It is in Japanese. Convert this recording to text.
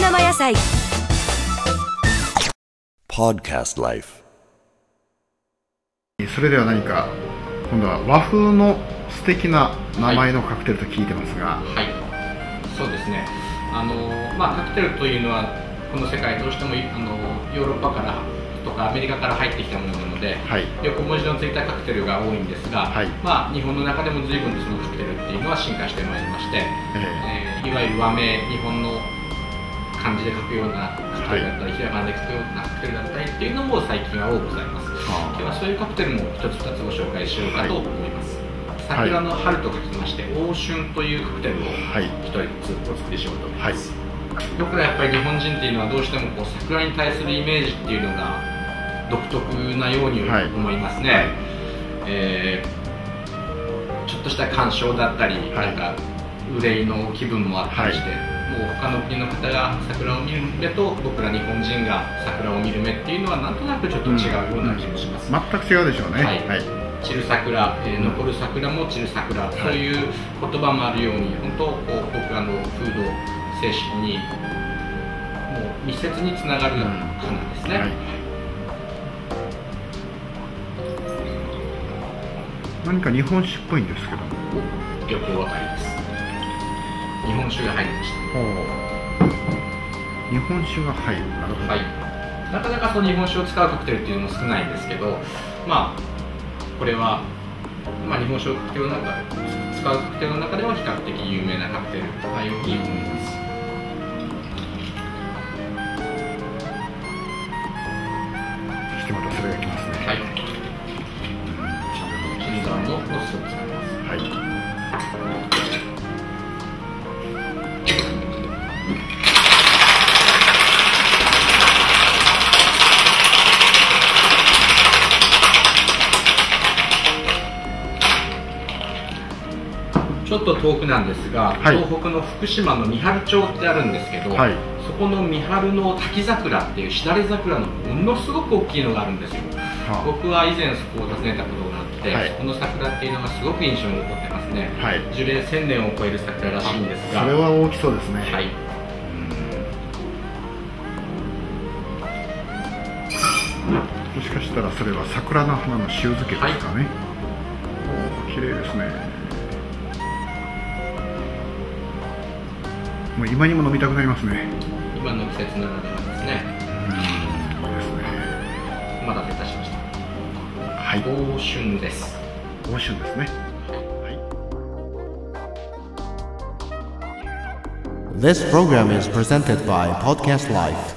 生野菜 Podcast Life. それでは何か今度は和風の素敵な名前のカクテルと聞いてますが、はい、そうですね。あのまあカクテルというのはこの世界どうしてもあのヨーロッパからとかアメリカから入ってきたものなので、はい横文字のついたカクテルが多いんですが、はいまあ日本の中でも随分そのカクテルっていうのは進化してまいりまして、ええーいわゆる和名日本の漢字で書くようなカクテルだったり、ひらがなで書くようなカクテルだったりっていうのも最近は多くございます。あ今日はそういうカクテルも一つ二つご紹介しようかと思います。はい桜の春と書きまして、欧春というカクテルをはい一人ずつお作りしようと思いはいます。僕らやっぱり日本人っていうのはどうしてもこう桜に対するイメージっていうのが独特なようにはい。思いますね。はい。えーちょっとした鑑賞だったり、はい。なんか憂いの気分もあったりして、もう他の国の方が桜を見る目と僕ら日本人が桜を見る目っていうのはなんとなくちょっと違うような気もします。全く違うでしょうね。はい。はい。散る桜、えーうん。残る桜も散る桜、そういう言葉もあるように本当こう僕らの風土精神にもう密接につながる花ですね、はい何か日本酒っぽいんですけど。もよくお分かりです。日本酒が入りまし日本酒が入る。なるほど、たはい。なかなかその日本酒を使うカクテルっていうのも少ないんですけどまあこれは、まあ、日本酒の中使うカクテルの中では比較的有名なカクテル。なように思いますちょっと遠くなんですが、はい。東北の福島の三春町ってあるんですけど、はい。そこの三春の滝桜っていうしだれ桜のものすごく大きいのがあるんですよ。は僕は以前そこを訪ねたことがあって、はい。そこの桜っていうのがすごく印象に残ってますね。あはい。樹齢1000年を超える桜らしいんですが。それは大きそうですね。はい。もしかしたらそれは桜の花の塩漬けですかね、おー綺麗ですねもう今にも飲みたくなりますね。今の季節ならではですね。うんですね。お待たせいたしました。はい。大春です。大旬ですね。はい。This program is presented by Podcast Life.